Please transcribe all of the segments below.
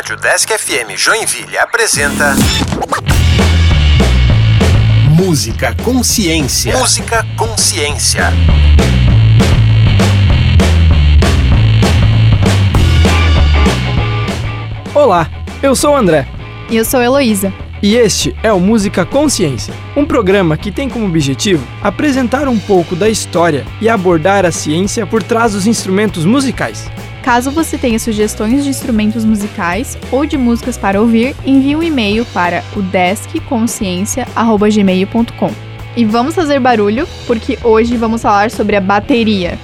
Rádio Desk FM Joinville apresenta. Música Consciência. Música Consciência. Olá, eu sou o André. E eu sou a Heloísa. E este é o Música Consciência, um programa que tem como objetivo apresentar um pouco da história e abordar a ciência por trás dos instrumentos musicais. Caso você tenha sugestões de instrumentos musicais ou de músicas para ouvir, envie um e-mail para o deskconsciência@gmail.com. E vamos fazer barulho, porque hoje vamos falar sobre a bateria.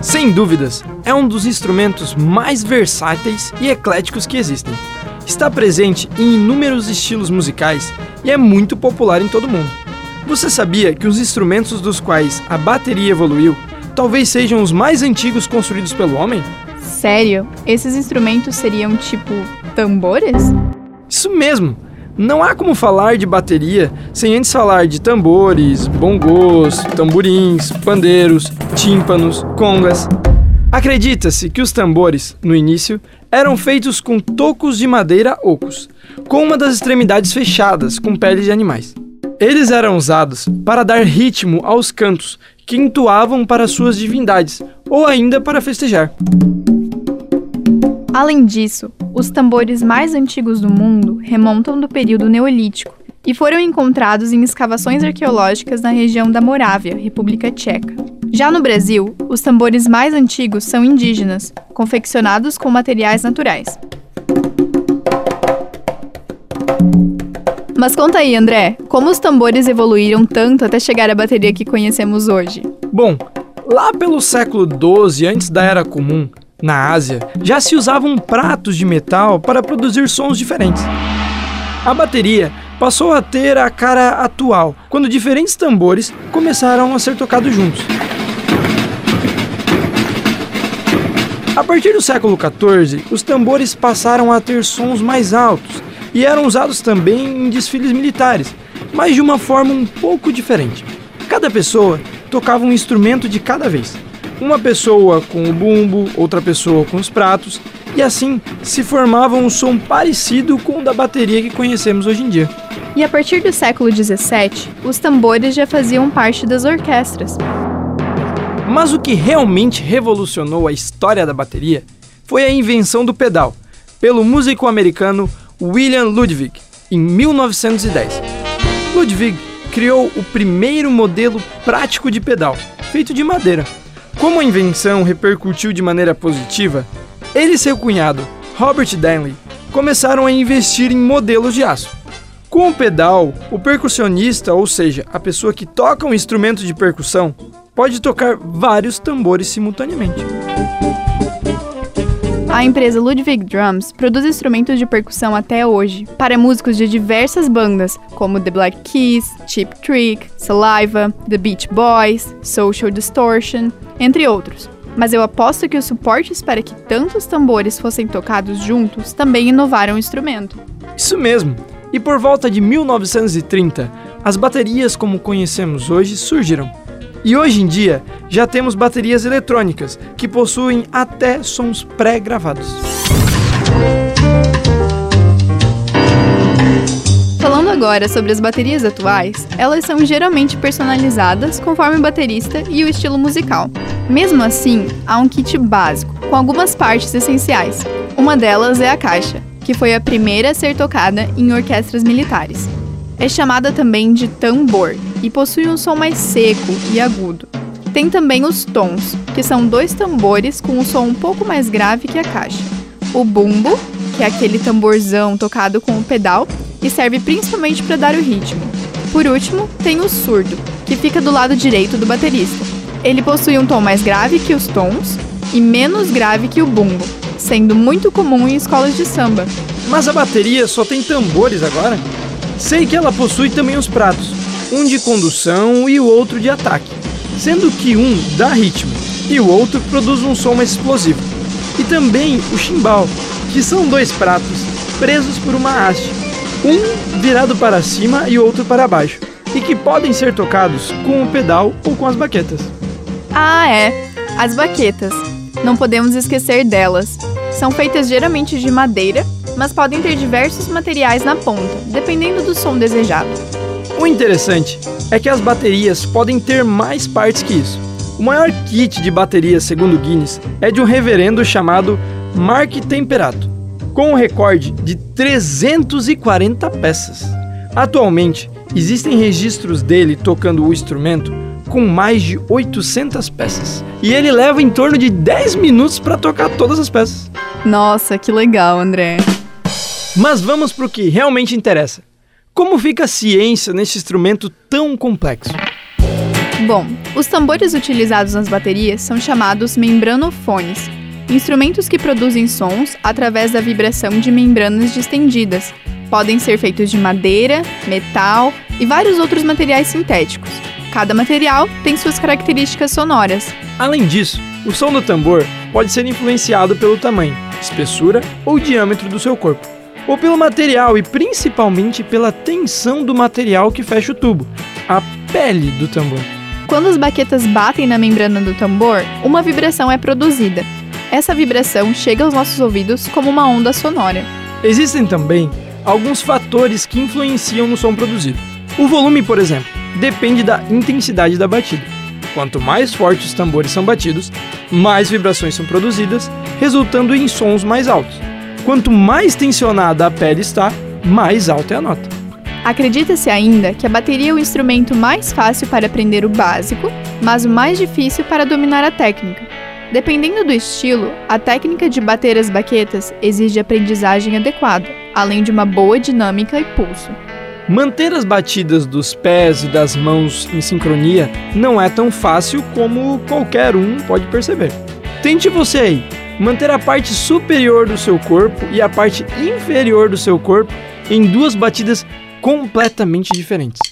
Sem dúvidas, é um dos instrumentos mais versáteis e ecléticos que existem. Está presente em inúmeros estilos musicais e é muito popular em todo o mundo. Você sabia que os instrumentos dos quais a bateria evoluiu talvez sejam os mais antigos construídos pelo homem? Sério? Esses instrumentos seriam tipo tambores? Isso mesmo! Não há como falar de bateria sem antes falar de tambores, bongos, tamborins, pandeiros, tímpanos, congas. Acredita-se que os tambores, no início, eram feitos com tocos de madeira ocos, com uma das extremidades fechadas com peles de animais. Eles eram usados para dar ritmo aos cantos que entoavam para suas divindades ou ainda para festejar. Além disso, os tambores mais antigos do mundo remontam do período Neolítico e foram encontrados em escavações arqueológicas na região da Morávia, República Tcheca. Já no Brasil, os tambores mais antigos são indígenas, confeccionados com materiais naturais. Mas conta aí, André, como os tambores evoluíram tanto até chegar à bateria que conhecemos hoje? Bom, lá pelo século XII, antes da Era Comum, na Ásia, já se usavam pratos de metal para produzir sons diferentes. A bateria passou a ter a cara atual, quando diferentes tambores começaram a ser tocados juntos. A partir do século XIV, os tambores passaram a ter sons mais altos e eram usados também em desfiles militares, mas de uma forma um pouco diferente. Cada pessoa tocava um instrumento de cada vez. Uma pessoa com o bumbo, outra pessoa com os pratos, e assim se formava um som parecido com o da bateria que conhecemos hoje em dia. E a partir do século XVII, os tambores já faziam parte das orquestras. Mas o que realmente revolucionou a história da bateria foi a invenção do pedal, pelo músico americano William Ludwig, em 1910. Ludwig criou o primeiro modelo prático de pedal, feito de madeira. Como a invenção repercutiu de maneira positiva, ele e seu cunhado, Robert Danley, começaram a investir em modelos de aço. Com o pedal, o percussionista, ou seja, a pessoa que toca um instrumento de percussão, pode tocar vários tambores simultaneamente. A empresa Ludwig Drums produz instrumentos de percussão até hoje para músicos de diversas bandas, como The Black Keys, Cheap Trick, Saliva, The Beach Boys, Social Distortion, entre outros. Mas eu aposto que os suportes para que tantos tambores fossem tocados juntos também inovaram o instrumento. Isso mesmo! E por volta de 1930, as baterias como conhecemos hoje surgiram. E hoje em dia já temos baterias eletrônicas que possuem até sons pré-gravados. Falando agora sobre as baterias atuais, elas são geralmente personalizadas conforme o baterista e o estilo musical. Mesmo assim, há um kit básico, com algumas partes essenciais. Uma delas é a caixa, que foi a primeira a ser tocada em orquestras militares. É chamada também de tambor e possui um som mais seco e agudo. Tem também os tons, que são dois tambores com um som um pouco mais grave que a caixa. O bumbo, que é aquele tamborzão tocado com o pedal e serve principalmente para dar o ritmo. Por último, tem o surdo, que fica do lado direito do baterista. Ele possui um tom mais grave que os tons e menos grave que o bumbo, sendo muito comum em escolas de samba. Mas a bateria só tem tambores agora? Sei que ela possui também os pratos, um de condução e o outro de ataque, sendo que um dá ritmo e o outro produz um som mais explosivo. E também o chimbal, que são dois pratos presos por uma haste, um virado para cima e outro para baixo. e que podem ser tocados com o pedal ou com as baquetas. Ah, é. As baquetas. Não podemos esquecer delas. São feitas geralmente de madeira, mas podem ter diversos materiais na ponta, dependendo do som desejado. O interessante é que as baterias podem ter mais partes que isso. O maior kit de baterias, segundo Guinness, é de um reverendo chamado Mark Temperato, com um recorde de 340 peças. Atualmente, existem registros dele tocando o instrumento com mais de 800 peças. E ele leva em torno de 10 minutos para tocar todas as peças. Nossa, que legal, André. Mas vamos para o que realmente interessa. Como fica a ciência nesse instrumento tão complexo? Bom, os tambores utilizados nas baterias são chamados membranofones, instrumentos que produzem sons através da vibração de membranas distendidas. Podem ser feitos de madeira, metal e vários outros materiais sintéticos. Cada material tem suas características sonoras. Além disso, o som do tambor pode ser influenciado pelo tamanho, espessura ou diâmetro do seu corpo, ou pelo material e principalmente pela tensão do material que fecha o tubo, a pele do tambor. Quando as baquetas batem na membrana do tambor, uma vibração é produzida. Essa vibração chega aos nossos ouvidos como uma onda sonora. Existem também alguns fatores que influenciam no som produzido. O volume, por exemplo depende da intensidade da batida. Quanto mais fortes os tambores são batidos, mais vibrações são produzidas, resultando em sons mais altos. Quanto mais tensionada a pele está, mais alta é a nota. Acredita-se ainda que a bateria é o instrumento mais fácil para aprender o básico, mas o mais difícil para dominar a técnica. Dependendo do estilo, a técnica de bater as baquetas exige aprendizagem adequada, além de uma boa dinâmica e pulso. Manter as batidas dos pés e das mãos em sincronia não é tão fácil como qualquer um pode perceber. Tente você aí manter a parte superior do seu corpo e a parte inferior do seu corpo em duas batidas completamente diferentes.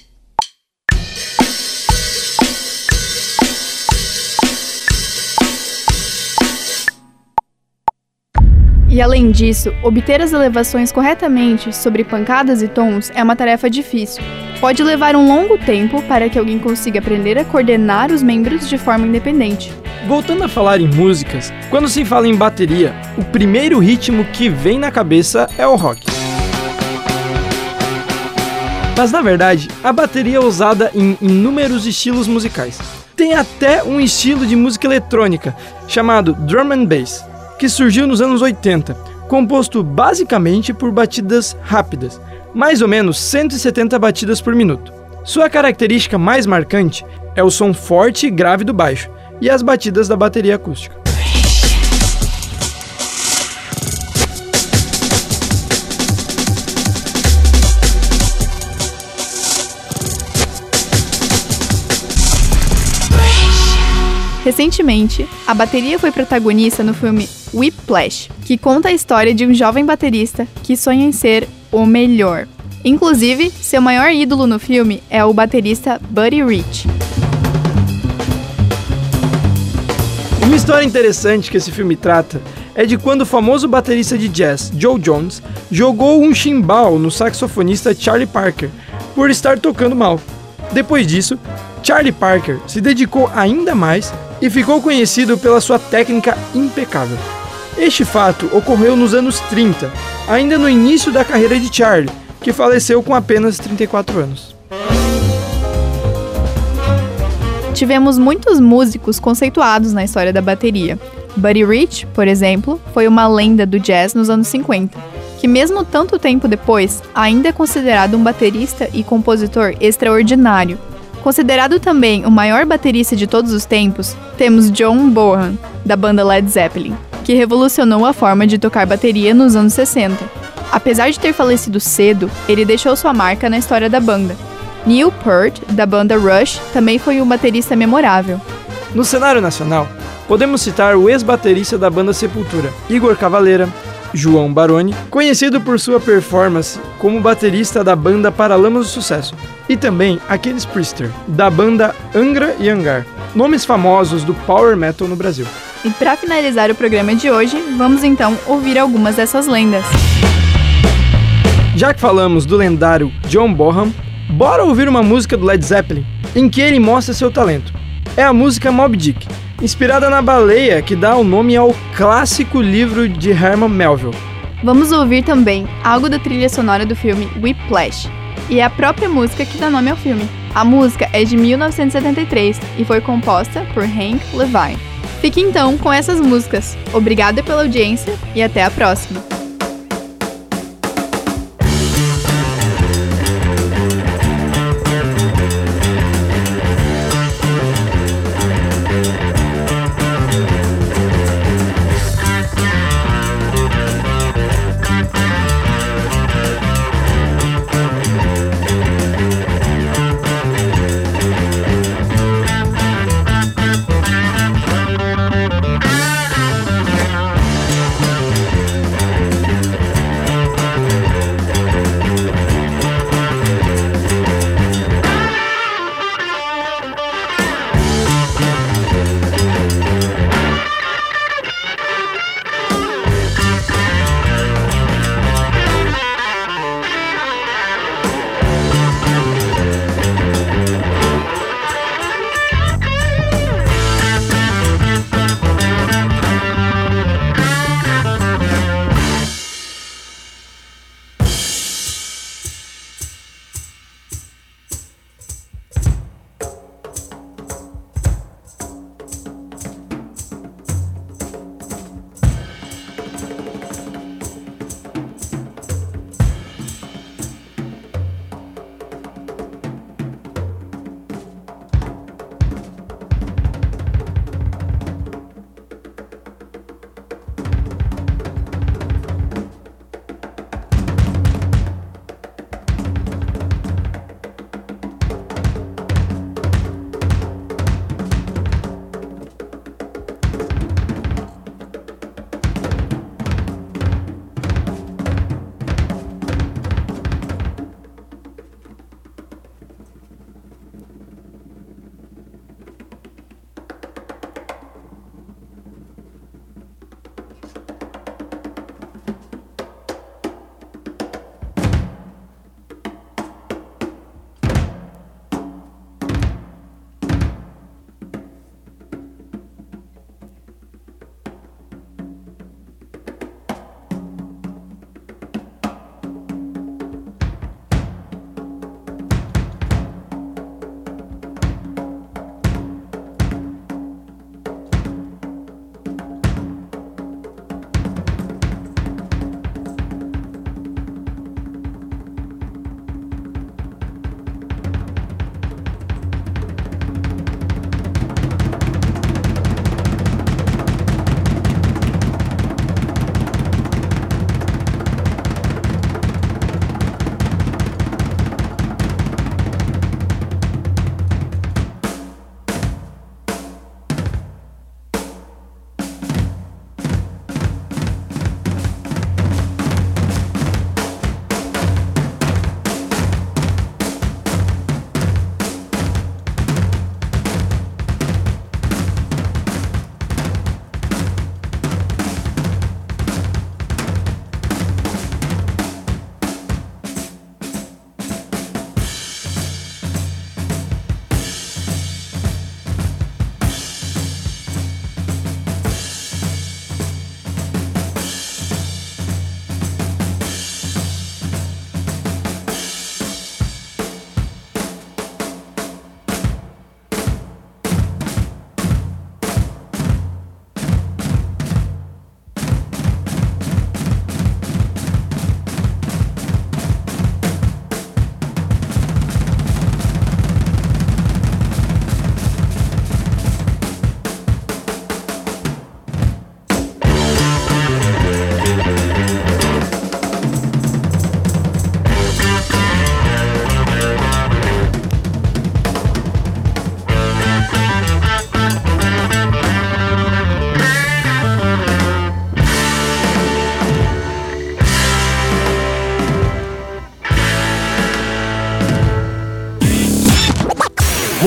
E além disso, obter as elevações corretamente sobre pancadas e tons é uma tarefa difícil. Pode levar um longo tempo para que alguém consiga aprender a coordenar os membros de forma independente. Voltando a falar em músicas, quando se fala em bateria, o primeiro ritmo que vem na cabeça é o rock. Mas na verdade, a bateria é usada em inúmeros estilos musicais. Tem até um estilo de música eletrônica chamado drum and bass, que surgiu nos anos 80, composto basicamente por batidas rápidas, mais ou menos 170 batidas por minuto. Sua característica mais marcante é o som forte e grave do baixo e as batidas da bateria acústica. Recentemente, a bateria foi protagonista no filme Whiplash, que conta a história de um jovem baterista que sonha em ser o melhor. Inclusive, seu maior ídolo no filme é o baterista Buddy Rich. Uma história interessante que esse filme trata é de quando o famoso baterista de jazz Joe Jones jogou um chimbal no saxofonista Charlie Parker por estar tocando mal. Depois disso, Charlie Parker se dedicou ainda mais e ficou conhecido pela sua técnica impecável. Este fato ocorreu nos anos 30, ainda no início da carreira de Charlie, que faleceu com apenas 34 anos. Tivemos muitos músicos conceituados na história da bateria. Buddy Rich, por exemplo, foi uma lenda do jazz nos anos 50, que mesmo tanto tempo depois, ainda é considerado um baterista e compositor extraordinário, Considerado também o maior baterista de todos os tempos, temos John Bonham, da banda Led Zeppelin, que revolucionou a forma de tocar bateria nos anos 60. Apesar de ter falecido cedo, ele deixou sua marca na história da banda. Neil Peart, da banda Rush, também foi um baterista memorável. No cenário nacional, podemos citar o ex-baterista da banda Sepultura, Igor Cavaleira, João Baroni, conhecido por sua performance como baterista da banda Paralamas do Sucesso, e também Aquiles Priester, da banda Angra e Angar, nomes famosos do power metal no Brasil. E para finalizar o programa de hoje, vamos então ouvir algumas dessas lendas. Já que falamos do lendário John Bonham, Bora ouvir uma música do Led Zeppelin em que ele mostra seu talento. É a música Moby Dick, inspirada na baleia que dá o nome ao clássico livro de Herman Melville. Vamos ouvir também algo da trilha sonora do filme Whiplash, e é a própria música que dá nome ao filme. A música é de 1973 e foi composta por Hank Levine. Fique então com essas músicas. Obrigada pela audiência e até a próxima!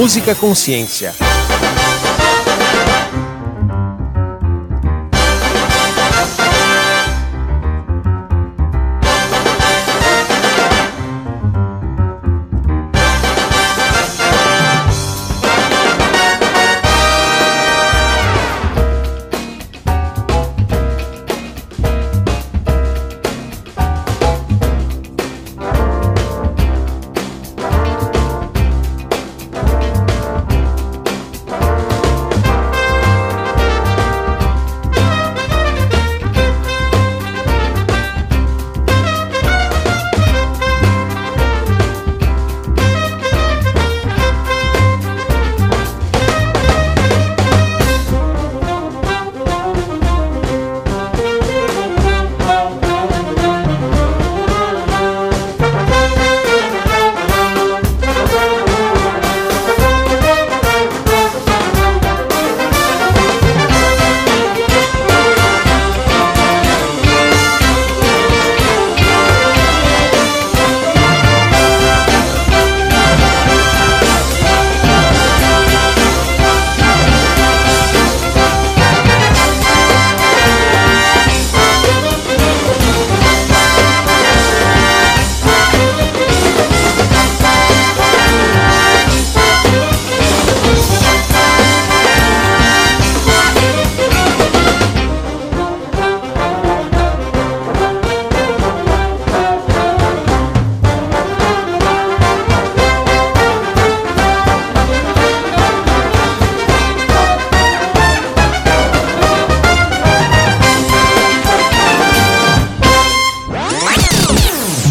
Música Consciência.